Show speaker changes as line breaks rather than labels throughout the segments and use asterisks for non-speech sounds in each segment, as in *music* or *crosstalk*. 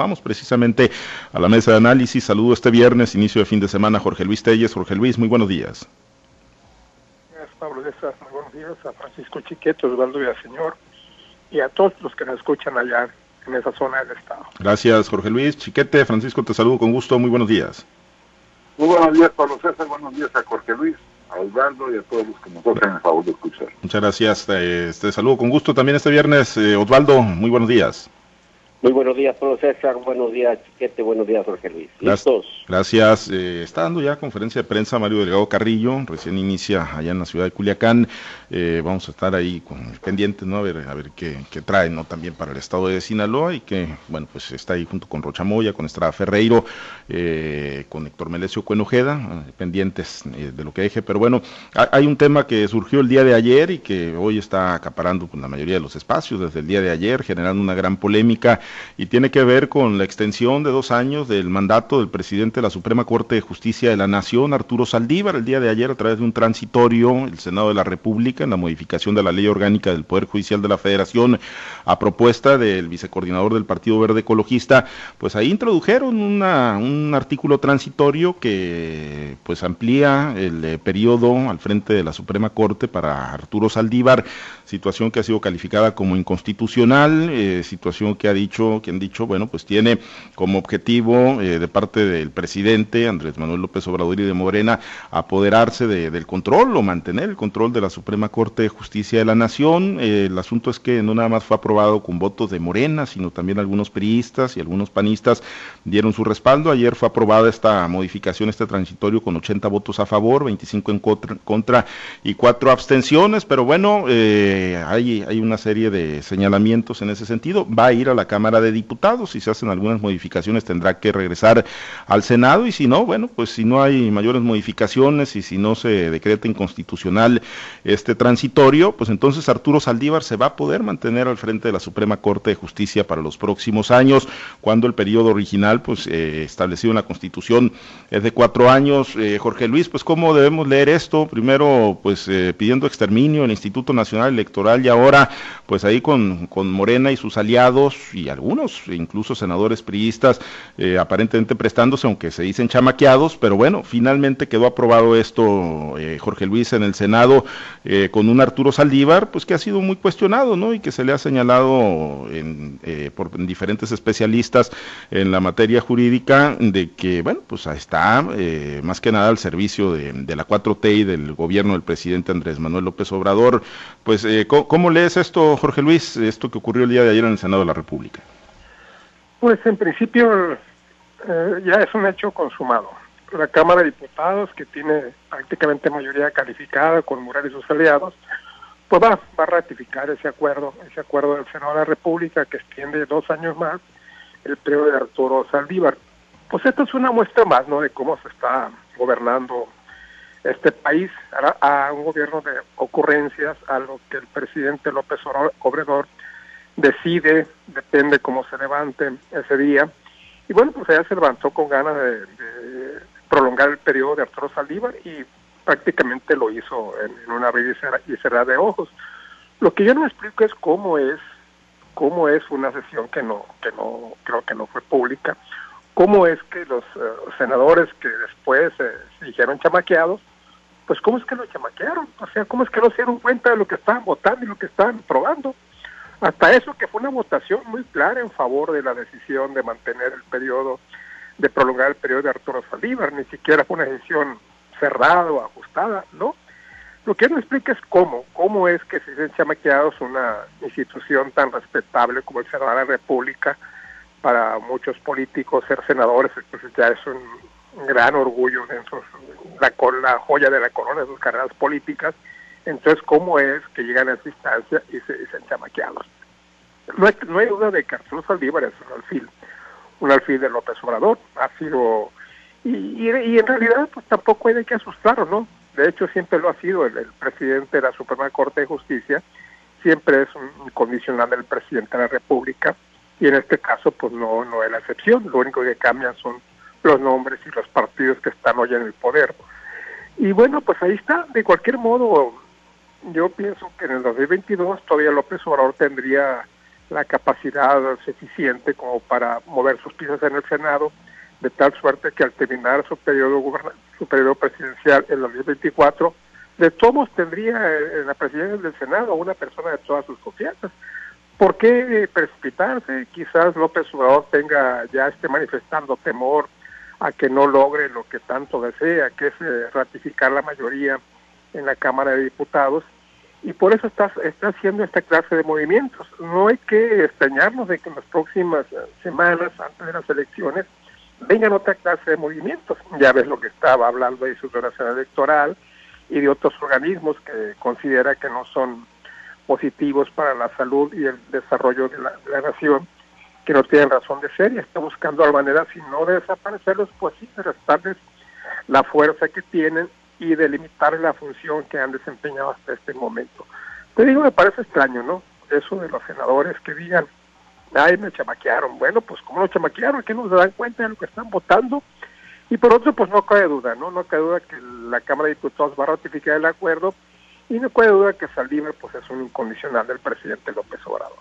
Vamos precisamente a la mesa de análisis. Saludo este viernes, inicio de fin de semana, Jorge Luis Telles. Jorge Luis, muy buenos días.
Gracias, Pablo César. Muy buenos días a Francisco Chiquete, Osvaldo Señor y a todos los que nos escuchan allá en esa zona del estado.
Gracias, Jorge Luis. Chiquete, Francisco, te saludo con gusto. Muy buenos días.
Muy buenos días, Pablo César. Buenos días a Jorge Luis, a Osvaldo y a todos los que nos hacen el favor de escuchar.
Muchas gracias. Eh, te saludo con gusto también este viernes. Eh, Osvaldo, muy buenos días.
Muy buenos días, Pablo César. Buenos días, Chiquete. Buenos días, Jorge Luis.
¿Listos? Gracias. Eh, está dando ya conferencia de prensa Mario Delgado Carrillo. Recién inicia allá en la ciudad de Culiacán. Eh, vamos a estar ahí con pendientes, ¿no? A ver, a ver qué, qué trae, ¿no? También para el estado de Sinaloa y que, bueno, pues está ahí junto con Rocha Moya, con Estrada Ferreiro, eh, con Héctor Melesio Cuenojeda, pendientes de lo que deje. Pero bueno, hay un tema que surgió el día de ayer y que hoy está acaparando con la mayoría de los espacios desde el día de ayer, generando una gran polémica y tiene que ver con la extensión de dos años del mandato del presidente de la Suprema Corte de Justicia de la Nación, Arturo Saldívar, el día de ayer a través de un transitorio, el Senado de la República, en la modificación de la ley orgánica del Poder Judicial de la Federación, a propuesta del vicecoordinador del Partido Verde Ecologista, pues ahí introdujeron un artículo transitorio que pues amplía el eh, periodo al frente de la Suprema Corte para Arturo Saldívar, situación que ha sido calificada como inconstitucional, eh, situación que ha dicho que han dicho, bueno, pues tiene como objetivo eh, de parte del presidente Andrés Manuel López Obrador y de Morena apoderarse del control o mantener el control de la Suprema Corte de Justicia de la Nación. Eh, el asunto es que no nada más fue aprobado con votos de Morena, sino también algunos periodistas y algunos panistas dieron su respaldo. Ayer fue aprobada esta modificación, este transitorio con 80 votos a favor, 25 en contra, y cuatro abstenciones, pero bueno, eh, hay, hay una serie de señalamientos en ese sentido. Va a ir a la Cámara de Diputados. Si se hacen algunas modificaciones tendrá que regresar al Senado y si no, bueno, pues si no hay mayores modificaciones y si no se decreta inconstitucional este transitorio, pues entonces Arturo Saldívar se va a poder mantener al frente de la Suprema Corte de Justicia para los próximos años, cuando el periodo original, pues eh, establecido en la Constitución es de cuatro años. Eh, Jorge Luis, pues cómo debemos leer esto? Primero, pues eh, pidiendo exterminio el Instituto Nacional Electoral y ahora, pues ahí con, con Morena y sus aliados y algunos, incluso senadores priistas, eh, aparentemente prestándose, aunque se dicen chamaqueados, pero bueno, finalmente quedó aprobado esto, eh, Jorge Luis, en el Senado, eh, con un Arturo Saldívar, pues que ha sido muy cuestionado, ¿no? Y que se le ha señalado en, por diferentes especialistas en la materia jurídica de que, bueno, pues está más que nada al servicio de, la 4T y del gobierno del presidente Andrés Manuel López Obrador. Pues, ¿cómo, ¿cómo lees esto, Jorge Luis, esto que ocurrió el día de ayer en el Senado de la República?
Pues en principio eh, ya es un hecho consumado. La Cámara de Diputados, que tiene prácticamente mayoría calificada con Morales y sus aliados, pues va, va a ratificar ese acuerdo, ese acuerdo del Senado de la República que extiende dos años más el periodo de Arturo Saldívar. Pues esto es una muestra más, ¿no?, de cómo se está gobernando este país a, a un gobierno de ocurrencias, algo que el presidente López Obrador decide, depende cómo se levante ese día. Y bueno, pues ella se levantó con ganas de, prolongar el periodo de Arturo Saldívar y prácticamente lo hizo en, una abrir y cerrar de ojos. Lo que yo no explico es cómo es, cómo es una sesión que no, que no, creo que no fue pública, cómo es que los eh, senadores que después eh, se dijeron chamaqueados, pues cómo es que lo chamaquearon, o sea, cómo es que no se dieron cuenta de lo que estaban votando y lo que estaban probando. Hasta eso que fue una votación muy clara en favor de la decisión de mantener el periodo, de prolongar el periodo de Arturo Saldívar, ni siquiera fue una decisión cerrada o ajustada, ¿no? Lo que no explica es cómo, cómo es que se han chamaqueados una institución tan respetable como el Senado de la República, para muchos políticos ser senadores pues ya es un gran orgullo en la, la joya de la corona de sus carreras políticas, entonces, ¿cómo es que llegan a esa instancia y se dicen chamaqueados? No hay, no hay duda de que Arturo Saldívar es un alfil, un alfil de López Obrador, ha sido, y, y, en realidad pues tampoco hay de qué asustarlo, ¿no? De hecho siempre lo ha sido el, presidente de la Suprema Corte de Justicia, siempre es un condicional del presidente de la República, y en este caso pues no, no es la excepción, lo único que cambian son los nombres y los partidos que están hoy en el poder. Y bueno, pues ahí está, de cualquier modo, yo pienso que en el 2022 todavía López Obrador tendría la capacidad suficiente como para mover sus piezas en el Senado, de tal suerte que al terminar su periodo, su periodo presidencial en 2024, de todos tendría en la presidencia del Senado una persona de todas sus confianzas. ¿Por qué precipitarse? Quizás López Obrador tenga ya esté manifestando temor a que no logre lo que tanto desea, que es eh, ratificar la mayoría en la Cámara de Diputados, y por eso está, está haciendo esta clase de movimientos. No hay que extrañarnos de que en las próximas eh, semanas, antes de las elecciones, vengan otra clase de movimientos. Ya ves lo que estaba hablando de su declaración electoral y de otros organismos que considera que no son positivos para la salud y el desarrollo de la, nación, que no tienen razón de ser y está buscando la manera, si no de desaparecerlos, pues sí, de restarles la fuerza que tienen y de limitar la función que han desempeñado hasta este momento. Te digo, me parece extraño, ¿no? Eso de los senadores que digan, ay, me chamaquearon. Bueno, pues ¿cómo lo chamaquearon? Que no se dan cuenta de lo que están votando. Y por otro, pues no cabe duda, ¿no? No cabe duda que la Cámara de Diputados va a ratificar el acuerdo y no cabe duda que Saldívar pues es un incondicional del presidente López Obrador.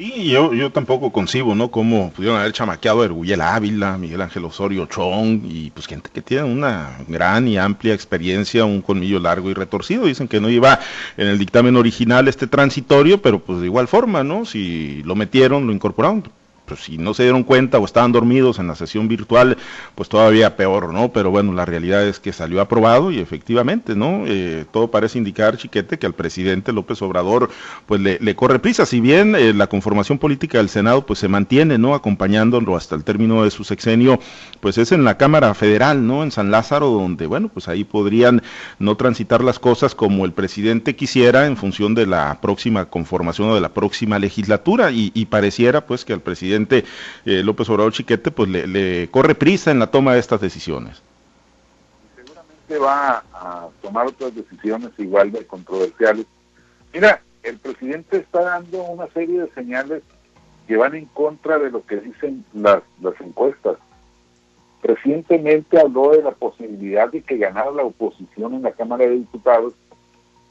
Sí, yo, yo tampoco concibo, ¿no? Cómo pudieron haber chamaqueado a Erguyel Ávila, Miguel Ángel Osorio Chong, y pues gente que tiene una gran y amplia experiencia, un colmillo largo y retorcido. Dicen que no iba en el dictamen original este transitorio, pero pues de igual forma, ¿no? Si lo metieron, lo incorporaron, pues si no se dieron cuenta o estaban dormidos en la sesión virtual, pues todavía peor, ¿no? Pero bueno, la realidad es que salió aprobado y efectivamente, ¿no? Eh, todo parece indicar, chiquete, que al presidente López Obrador, pues le, corre prisa, si bien eh, la conformación política del Senado, pues se mantiene, ¿no? Acompañándolo hasta el término de su sexenio, pues es en la Cámara Federal, ¿no? En San Lázaro, donde, bueno, pues ahí podrían no transitar las cosas como el presidente quisiera en función de la próxima conformación o de la próxima legislatura y, y pareciera, pues, que al presidente eh, López Obrador Chiquete, pues le, corre prisa en la toma de estas decisiones.
Seguramente va a tomar otras decisiones igual de controversiales. Mira, el presidente está dando una serie de señales que van en contra de lo que dicen las, las encuestas. Recientemente habló de la posibilidad de que ganara la oposición en la Cámara de Diputados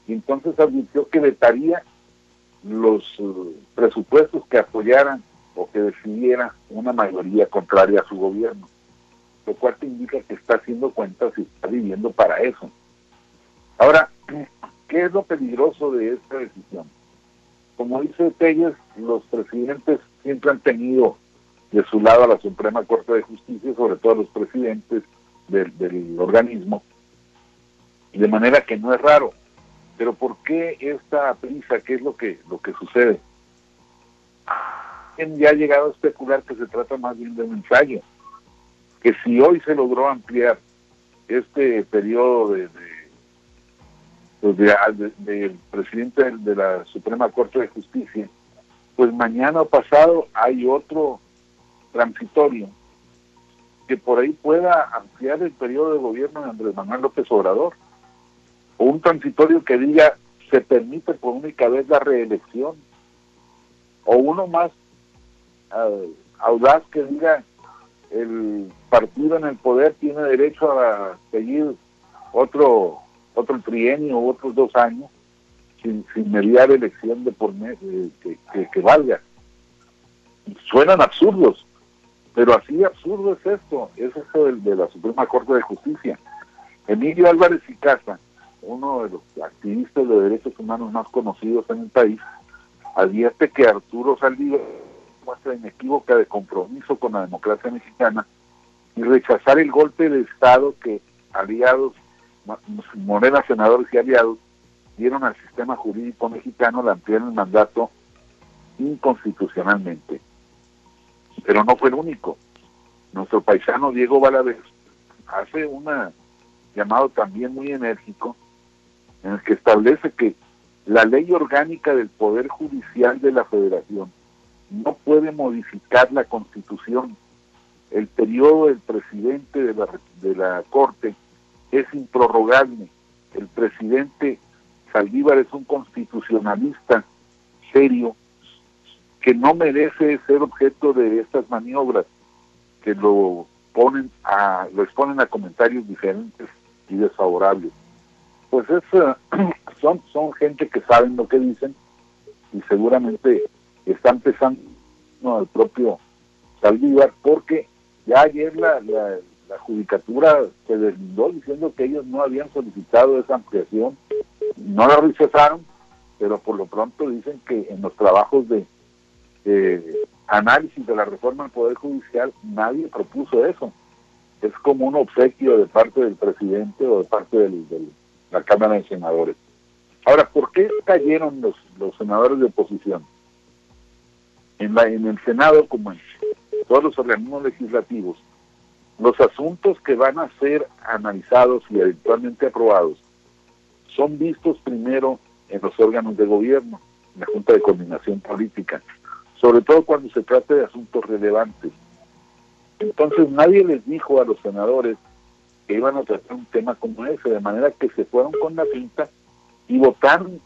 y entonces advirtió que vetaría los uh, presupuestos que apoyaran o que decidiera una mayoría contraria a su gobierno, lo cual te indica que está haciendo cuentas y está viviendo para eso. Ahora, *clears throat* ¿qué es lo peligroso de esta decisión? Como dice Telles, los presidentes siempre han tenido de su lado a la Suprema Corte de Justicia, sobre todo los presidentes del, del organismo, de manera que no es raro. Pero ¿por qué esta prisa? ¿Qué es lo que, lo que sucede? Ya ha llegado a especular que se trata más bien de un ensayo, que si hoy se logró ampliar este periodo de, pues del presidente de la Suprema Corte de Justicia, pues mañana o pasado hay otro transitorio que por ahí pueda ampliar el periodo de gobierno de Andrés Manuel López Obrador, o un transitorio que diga se permite por única vez la reelección, o uno más audaz que diga el partido en el poder tiene derecho a seguir otro otro trienio otros dos años sin, sin mediar elección de por mes que, que, valga. Suenan absurdos, pero así absurdo es esto, es esto de, de la Suprema Corte de Justicia. Emilio Álvarez y Casa, uno de los activistas de derechos humanos más conocidos en el país, advierte que Arturo Saldívar muestra inequívoca de compromiso con la democracia mexicana y rechazar el golpe de Estado que aliados, Morena, senadores y aliados, dieron al sistema jurídico mexicano la ampliar el mandato inconstitucionalmente. Pero no fue el único. Nuestro paisano Diego Valadez hace un llamado también muy enérgico en el que establece que la ley orgánica del Poder Judicial de la Federación no puede modificar la constitución. El periodo del presidente de la, de la Corte es improrrogable. El presidente Saldívar es un constitucionalista serio que no merece ser objeto de estas maniobras que lo ponen a lo exponen a comentarios diferentes y desfavorables. Pues es, *clears throat* son son gente que saben lo que dicen y seguramente está empezando no, el propio Saldívar, porque ya ayer la, la, judicatura se deslindó diciendo que ellos no habían solicitado esa ampliación, no la rechazaron, pero por lo pronto dicen que en los trabajos de análisis de la reforma del Poder Judicial nadie propuso eso. Es como un obsequio de parte del presidente o de parte de la Cámara de Senadores. Ahora, ¿por qué cayeron los, los senadores de oposición? En, la, en el Senado, como en todos los organismos legislativos, los asuntos que van a ser analizados y eventualmente aprobados son vistos primero en los órganos de gobierno, en la Junta de Coordinación Política, sobre todo cuando se trata de asuntos relevantes. Entonces nadie les dijo a los senadores que iban a tratar un tema como ese, de manera que se fueron con la pinta y votaron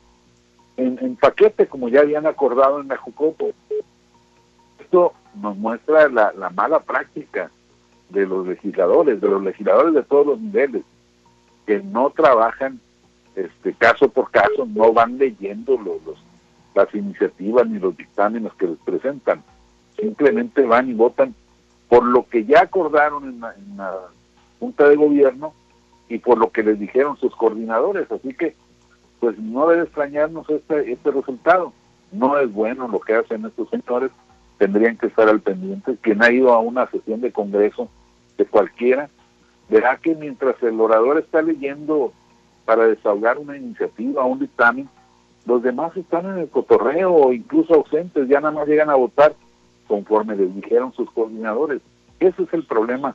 en, paquete, como ya habían acordado en la Jucopo. Esto nos muestra la, la mala práctica de los legisladores, de los legisladores de todos los niveles, que no trabajan este caso por caso, no van leyendo los, las iniciativas ni los dictámenes que les presentan, simplemente van y votan por lo que ya acordaron en la, en la Junta de Gobierno y por lo que les dijeron sus coordinadores, así que pues no debe extrañarnos este, este resultado. No es bueno lo que hacen estos señores, tendrían que estar al pendiente. Quien ha ido a una sesión de Congreso de cualquiera, verá que mientras el orador está leyendo para desahogar una iniciativa, un dictamen, los demás están en el cotorreo o incluso ausentes, ya nada más llegan a votar conforme les dijeron sus coordinadores. Ese es el problema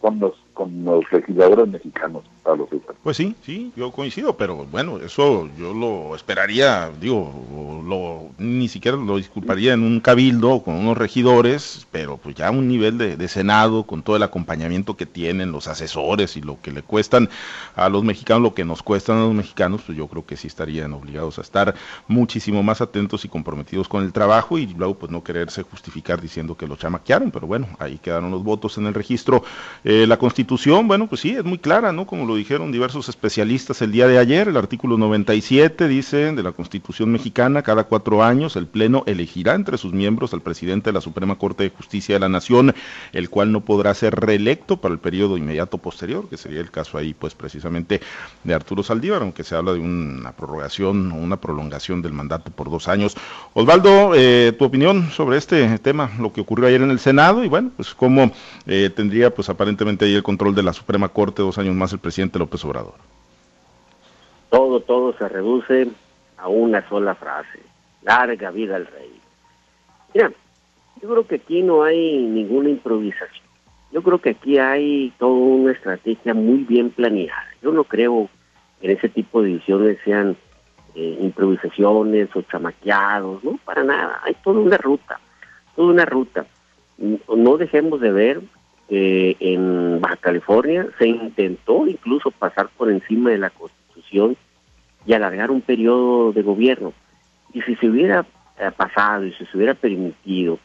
con los, con los legisladores mexicanos, Pablo César.
Pues sí, sí, yo coincido, pero bueno, eso yo lo esperaría, digo, lo, ni siquiera lo disculparía en un cabildo con unos regidores, pero pues ya un nivel de, de, Senado, con todo el acompañamiento que tienen, los asesores y lo que le cuestan a los mexicanos, lo que nos cuestan a los mexicanos, pues yo creo que sí estarían obligados a estar muchísimo más atentos y comprometidos con el trabajo y luego pues no quererse justificar diciendo que lo chamaquearon, pero bueno, ahí quedaron los votos en el registro. Eh, la Constitución, bueno, pues sí, es muy clara, ¿no? Como lo dijeron diversos especialistas el día de ayer, el artículo 97 dice de la Constitución mexicana, cada cuatro años el Pleno elegirá entre sus miembros al presidente de la Suprema Corte de Justicia de la Nación, el cual no podrá ser reelecto para el periodo inmediato posterior, que sería el caso ahí, pues precisamente de Arturo Saldívar, aunque se habla de una prorrogación o una prolongación del mandato por dos años. Osvaldo, eh, tu opinión sobre este tema, lo que ocurrió ayer en el Senado y bueno, pues cómo eh, tendría pues aparentemente ahí el control de la Suprema Corte, dos años más el presidente López Obrador.
Todo, todo se reduce a una sola frase. Larga vida al rey. Mira, yo creo que aquí no hay ninguna improvisación. Yo creo que aquí hay toda una estrategia muy bien planeada. Yo no creo que en ese tipo de decisiones sean eh, improvisaciones o chamaqueados, no, para nada. Hay toda una ruta, toda una ruta. No dejemos de ver eh, en Baja California se intentó incluso pasar por encima de la Constitución y alargar un periodo de gobierno. Y si se hubiera eh, pasado y si se hubiera permitido,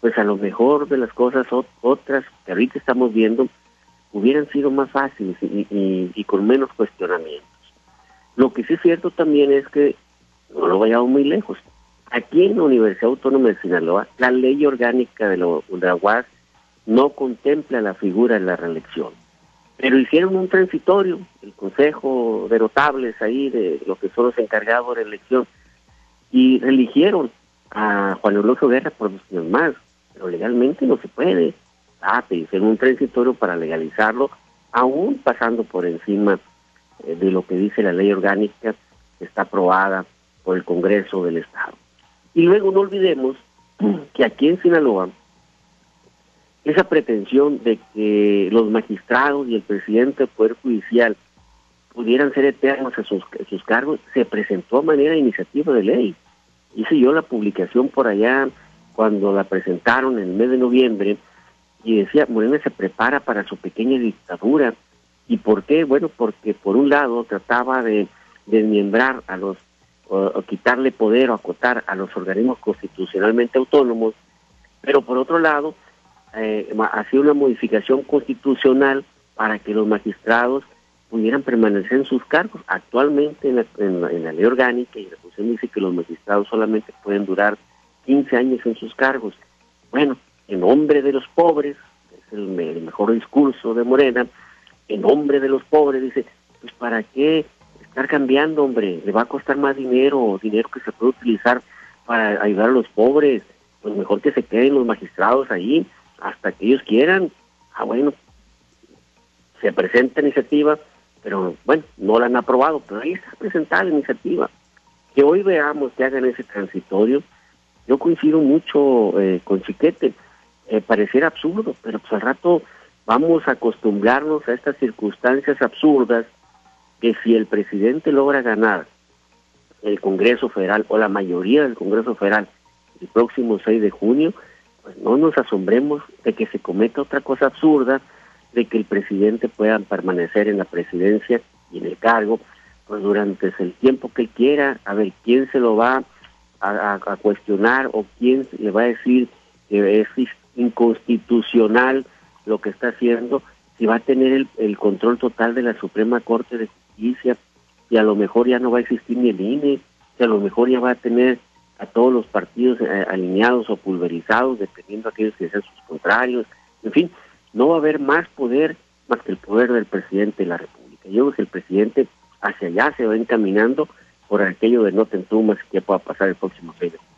pues a lo mejor de las cosas otras que ahorita estamos viendo hubieran sido más fáciles y, con menos cuestionamientos. Lo que sí es cierto también es que no lo vayamos muy lejos. Aquí en la Universidad Autónoma de Sinaloa, la ley orgánica de, lo, de la UAS no contempla la figura de la reelección. Pero hicieron un transitorio, el Consejo de Notables ahí, de lo que son los encargados de elección, y religieron a Juan Eulogio Guerra por dos años más, pero legalmente no se puede. Ah, te hicieron un transitorio para legalizarlo, aún pasando por encima eh, de lo que dice la ley orgánica que está aprobada por el Congreso del Estado. Y luego no olvidemos *clears throat* que aquí en Sinaloa esa pretensión de que los magistrados y el presidente del Poder Judicial pudieran ser eternos a sus, sus cargos, se presentó a manera de iniciativa de ley. Hice yo la publicación por allá cuando la presentaron en el mes de noviembre y decía, Morena se prepara para su pequeña dictadura. ¿Y por qué? Bueno, porque por un lado trataba de desmiembrar a los, o quitarle poder o acotar a los organismos constitucionalmente autónomos, pero por otro lado eh, hacía una modificación constitucional para que los magistrados pudieran permanecer en sus cargos. Actualmente en la, ley orgánica y la Constitución dice que los magistrados solamente pueden durar 15 años en sus cargos. Bueno, en nombre de los pobres, es el, mejor discurso de Morena, en nombre de los pobres, dice, pues para qué estar cambiando, hombre, le va a costar más dinero, dinero que se puede utilizar para ayudar a los pobres, pues mejor que se queden los magistrados ahí hasta que ellos quieran. Ah, bueno, se presenta iniciativa, pero bueno, no la han aprobado, pero ahí está presentada la iniciativa. Que hoy veamos que hagan ese transitorio, yo coincido mucho eh, con Chiquete, eh, pareciera absurdo, pero pues al rato vamos a acostumbrarnos a estas circunstancias absurdas que si el presidente logra ganar el Congreso Federal o la mayoría del Congreso Federal el próximo 6 de junio, pues no nos asombremos de que se cometa otra cosa absurda, de que el presidente pueda permanecer en la presidencia y en el cargo, pues durante el tiempo que quiera, a ver quién se lo va a, cuestionar o quién le va a decir que es inconstitucional lo que está haciendo, si va a tener el, el control total de la Suprema Corte de Justicia, y a lo mejor ya no va a existir ni el INE, si a lo mejor ya va a tener a todos los partidos eh, alineados o pulverizados, dependiendo de aquellos que sean sus contrarios, en fin, no va a haber más poder más que el poder del presidente de la República. Yo creo que el presidente hacia allá se va encaminando por aquello de no te entumas que pueda pasar el próximo año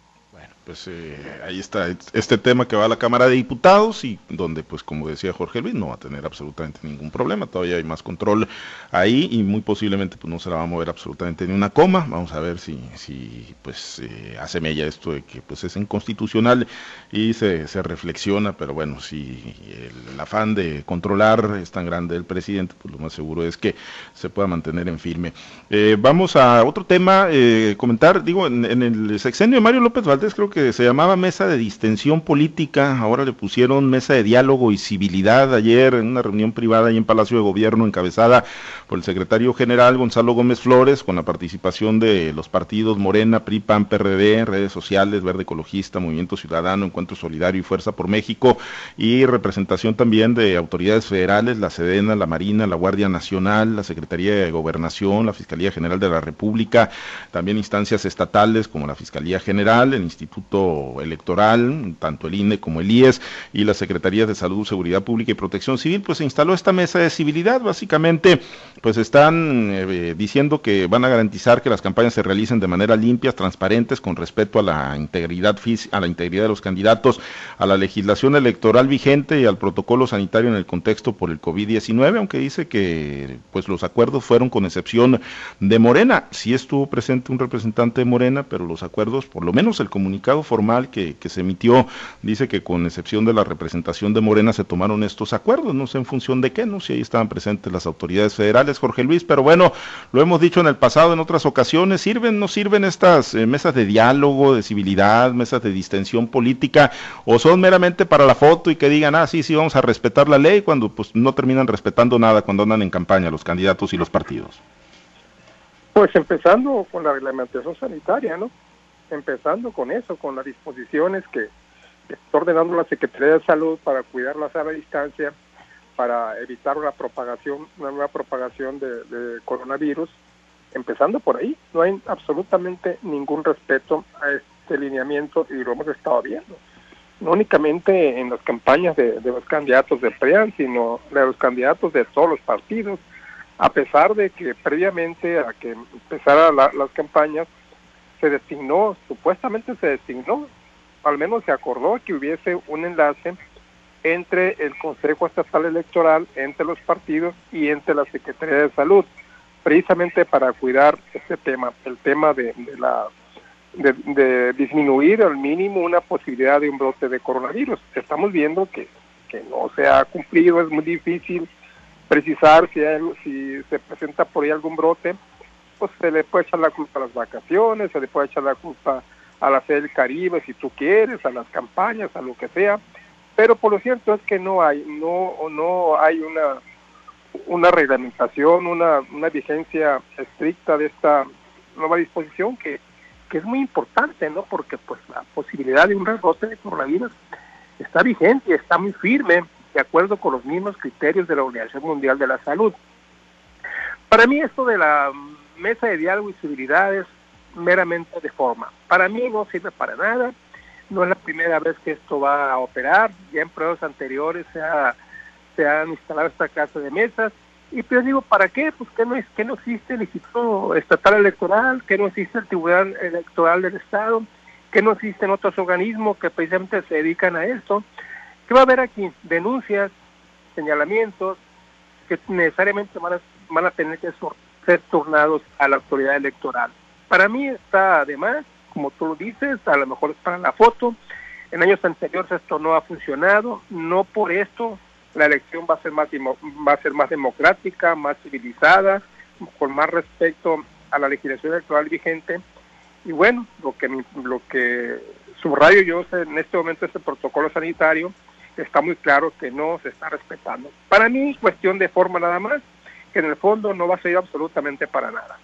pues eh, ahí está este tema que va a la Cámara de Diputados y donde, pues como decía Jorge Luis, no va a tener absolutamente ningún problema, todavía hay más control ahí y muy posiblemente pues no se la va a mover absolutamente ni una coma, vamos a ver si, si pues eh, hace mella esto de que pues es inconstitucional y se, se reflexiona, pero bueno, si el, afán de controlar es tan grande el presidente, pues lo más seguro es que se pueda mantener en firme. Eh, vamos a otro tema, comentar, digo, en, en el sexenio de Mario López Valdés creo que se llamaba mesa de distensión política, ahora le pusieron mesa de diálogo y civilidad ayer en una reunión privada ahí en Palacio de Gobierno encabezada por el secretario general Gonzalo Gómez Flores con la participación de los partidos Morena, PRI, PAN, PRD, redes sociales, Verde Ecologista, Movimiento Ciudadano, Encuentro Solidario y Fuerza por México y representación también de autoridades federales, la Sedena, la Marina, la Guardia Nacional, la Secretaría de Gobernación, la Fiscalía General de la República, también instancias estatales como la Fiscalía General, el Instituto Electoral, tanto el INE como el IES y las Secretarías de Salud, Seguridad Pública y Protección Civil, pues se instaló esta mesa de civilidad. Básicamente, pues están eh, diciendo que van a garantizar que las campañas se realicen de manera limpias, transparentes, con respeto a la integridad a la integridad de los candidatos, a la legislación electoral vigente y al protocolo sanitario en el contexto por el COVID-19, aunque dice que pues los acuerdos fueron con excepción de Morena. Sí estuvo presente un representante de Morena, pero los acuerdos, por lo menos el comunicado formal que, se emitió dice que con excepción de la representación de Morena se tomaron estos acuerdos, no sé en función de qué, no si ahí estaban presentes las autoridades federales, Jorge Luis, pero bueno, lo hemos dicho en el pasado en otras ocasiones, ¿sirven, no sirven estas eh, mesas de diálogo, de civilidad, mesas de distensión política, o son meramente para la foto y que digan, ah, sí, sí, vamos a respetar la ley, cuando pues no terminan respetando nada cuando andan en campaña los candidatos y los partidos?
Pues empezando con la reglamentación sanitaria, ¿no? Empezando con eso, con las disposiciones que está ordenando la Secretaría de Salud para cuidar la sana distancia, para evitar una propagación, una nueva propagación de, coronavirus, empezando por ahí. No hay absolutamente ningún respeto a este lineamiento y lo hemos estado viendo. No únicamente en las campañas de, los candidatos de PREAN, sino de los candidatos de todos los partidos, a pesar de que previamente a que empezaran las campañas, se designó, supuestamente se designó, al menos se acordó que hubiese un enlace entre el Consejo Estatal Electoral, entre los partidos y entre la Secretaría de Salud, precisamente para cuidar este tema, el tema de, la de, disminuir al mínimo una posibilidad de un brote de coronavirus. Estamos viendo que, que no se ha cumplido, es muy difícil precisar si, si se presenta por ahí algún brote, pues se le puede echar la culpa a las vacaciones, se le puede echar la culpa a la sede del Caribe si tú quieres, a las campañas, a lo que sea, pero por lo cierto es que no hay, no, no hay una, una reglamentación, una, una vigencia estricta de esta nueva disposición que, que es muy importante, ¿no? Porque pues la posibilidad de un rebrote de coronavirus está vigente y está muy firme, de acuerdo con los mismos criterios de la Organización Mundial de la Salud. Para mí esto de la mesa de diálogo y civilidad es meramente de forma. Para mí no sirve para nada. no es la primera vez que esto va a operar, ya en pruebas anteriores se, se han instalado esta clase de mesas, y pues digo, ¿para qué? Pues que no, que no existe el Instituto Estatal Electoral, que no existe el Tribunal Electoral del Estado, que no existen otros organismos que precisamente se dedican a esto. ¿Qué va a haber aquí? Denuncias, señalamientos, que necesariamente van a, van a tener que ser turnados a la autoridad electoral. Para mí está además, como tú lo dices, a lo mejor es para la foto. En años anteriores esto no ha funcionado, no por esto la elección va a ser más va a ser más democrática, más civilizada, con más respeto a la legislación electoral vigente. Y bueno, lo que lo que subrayo yo en este momento este protocolo sanitario está muy claro que no se está respetando. Para mí es cuestión de forma nada más, que en el fondo no va a ser absolutamente para nada.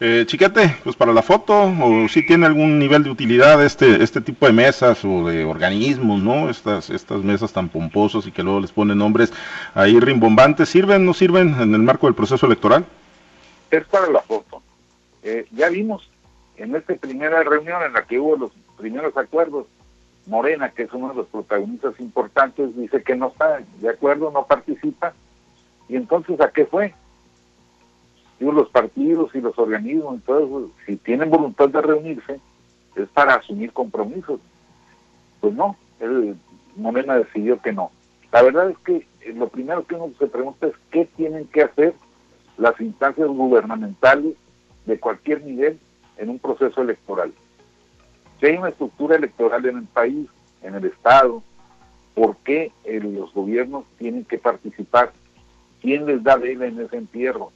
Eh, chiquete, pues para la foto, o si tiene algún nivel de utilidad este, este tipo de mesas o de organismos, ¿no? Estas, estas mesas tan pomposos y que luego les ponen nombres ahí rimbombantes, ¿sirven, no sirven en el marco del proceso electoral?
Es para la foto. Eh, ya vimos en esta primera reunión en la que hubo los primeros acuerdos, Morena, que es uno de los protagonistas importantes, dice que no está de acuerdo, no participa. ¿Y entonces a qué fue? los partidos y los organismos, entonces, si tienen voluntad de reunirse, es para asumir compromisos. Pues no, el Morena decidió que no. La verdad es que eh, lo primero que uno se pregunta es qué tienen que hacer las instancias gubernamentales de cualquier nivel en un proceso electoral. Si hay una estructura electoral en el país, en el Estado, ¿por qué eh, los gobiernos tienen que participar? ¿Quién les da vela en ese entierro?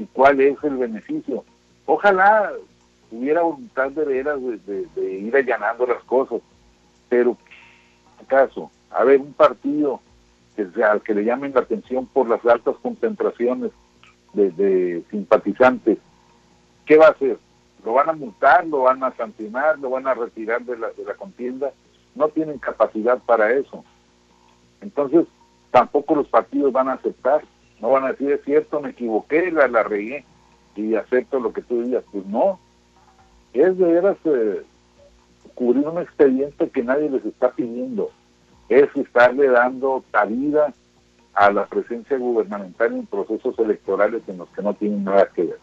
y cuál es el beneficio. Ojalá hubiera voluntad de veras de, ir allanando las cosas, pero acaso, a ver, un partido sea, que le llamen la atención por las altas concentraciones de, simpatizantes, ¿qué va a hacer? ¿Lo van a multar? ¿Lo van a sancionar? ¿Lo van a retirar de la, de la contienda? No tienen capacidad para eso. Entonces, tampoco los partidos van a aceptar no van a decir, es cierto, me equivoqué, la, la regué y acepto lo que tú digas. Pues no, es de veras eh, cubrir un expediente que nadie les está pidiendo. Es estarle dando cabida a la presencia gubernamental en procesos electorales en los que no tienen nada que ver.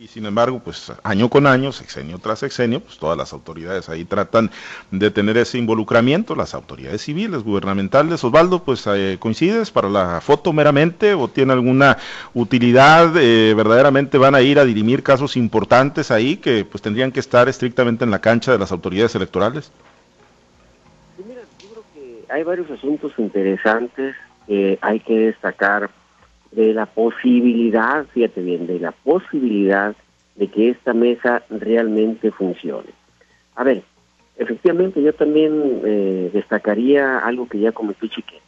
Y sin embargo, pues año con año, sexenio tras sexenio, pues todas las autoridades ahí tratan de tener ese involucramiento, las autoridades civiles, gubernamentales. Osvaldo, pues eh, ¿coincides para la foto meramente o tiene alguna utilidad? Eh, ¿Verdaderamente van a ir a dirimir casos importantes ahí que pues tendrían que estar estrictamente en la cancha de las autoridades electorales?
Sí, mira, yo creo que hay varios asuntos interesantes que hay que destacar de la posibilidad, fíjate bien, de la posibilidad de que esta mesa realmente funcione. A ver, efectivamente yo también eh, destacaría algo que ya comentó Chiquete.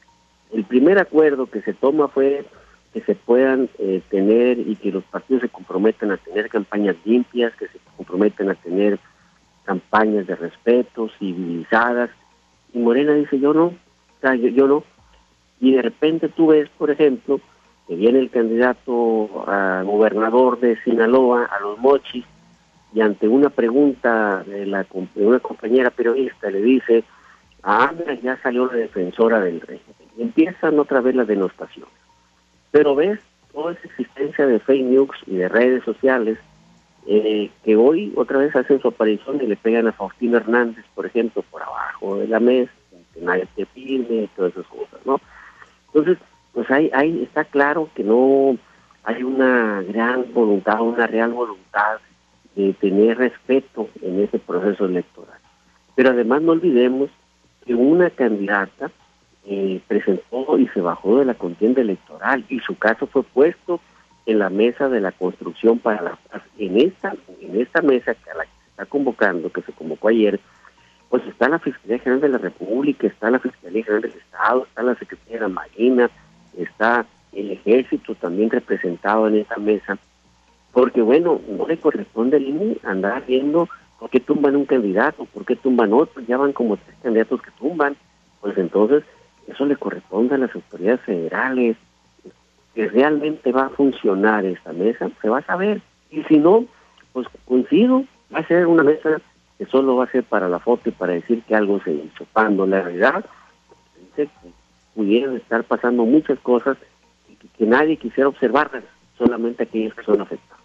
El primer acuerdo que se toma fue que se puedan eh, tener y que los partidos se comprometan a tener campañas limpias, que se comprometan a tener campañas de respeto, civilizadas. Y Morena dice, yo no, o sea, yo no. Y de repente tú ves, por ejemplo, que viene el candidato a gobernador de Sinaloa, a los mochis, y ante una pregunta de, la, una compañera periodista le dice, a Andra ya salió la defensora del régimen. Y empiezan otra vez las denostaciones. Pero ves toda esa existencia de fake news y de redes sociales eh, que hoy otra vez hacen su aparición y le pegan a Faustino Hernández, por ejemplo, por abajo de la mesa, que nadie te firme y todas esas cosas, ¿no? Entonces, pues ahí, ahí está claro que no hay una gran voluntad, una real voluntad de tener respeto en ese proceso electoral. Pero además no olvidemos que una candidata eh, presentó y se bajó de la contienda electoral y su caso fue puesto en la mesa de la construcción para la paz. En esta, en esta mesa que a la que se está convocando, que se convocó ayer, pues está la Fiscalía General de la República, está la Fiscalía General del Estado, está la Secretaría de la Marina, está el ejército también representado en esa mesa, porque bueno, no le corresponde al INE andar viendo por qué tumban un candidato, por qué tumban otro, ya van como tres candidatos que tumban, pues entonces eso le corresponde a las autoridades federales, que realmente va a funcionar esta mesa, se va a saber, y si no, pues coincido, va a ser una mesa que solo va a ser para la foto y para decir que algo se hizo. Cuando la realidad que pudieran estar pasando muchas cosas que, que nadie quisiera observarlas, solamente aquellos que son afectados.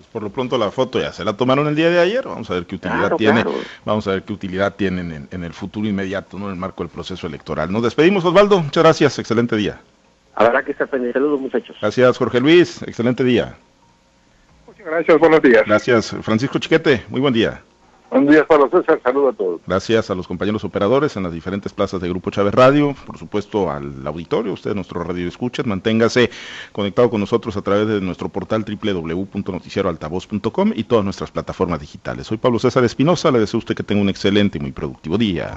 Pues por lo pronto la foto ya se la tomaron el día de ayer, vamos a ver qué utilidad tiene, vamos a ver qué utilidad tienen en, en, el futuro inmediato, ¿no? en el marco del proceso electoral. Nos despedimos, Osvaldo, muchas gracias, excelente día.
Habrá que estar pendiente, saludos muchachos.
Gracias, Jorge Luis, excelente día.
Muchas gracias, buenos días.
Gracias, Francisco Chiquete, muy buen día.
Buen día, Pablo César. Saludo a todos.
Gracias a los compañeros operadores en las diferentes plazas de Grupo Chávez Radio, por supuesto al auditorio, usted nuestro radio escucha, manténgase conectado con nosotros a través de nuestro portal www.noticieroaltavoz.com y todas nuestras plataformas digitales. Soy Pablo César Espinosa, le deseo a usted que tenga un excelente y muy productivo día.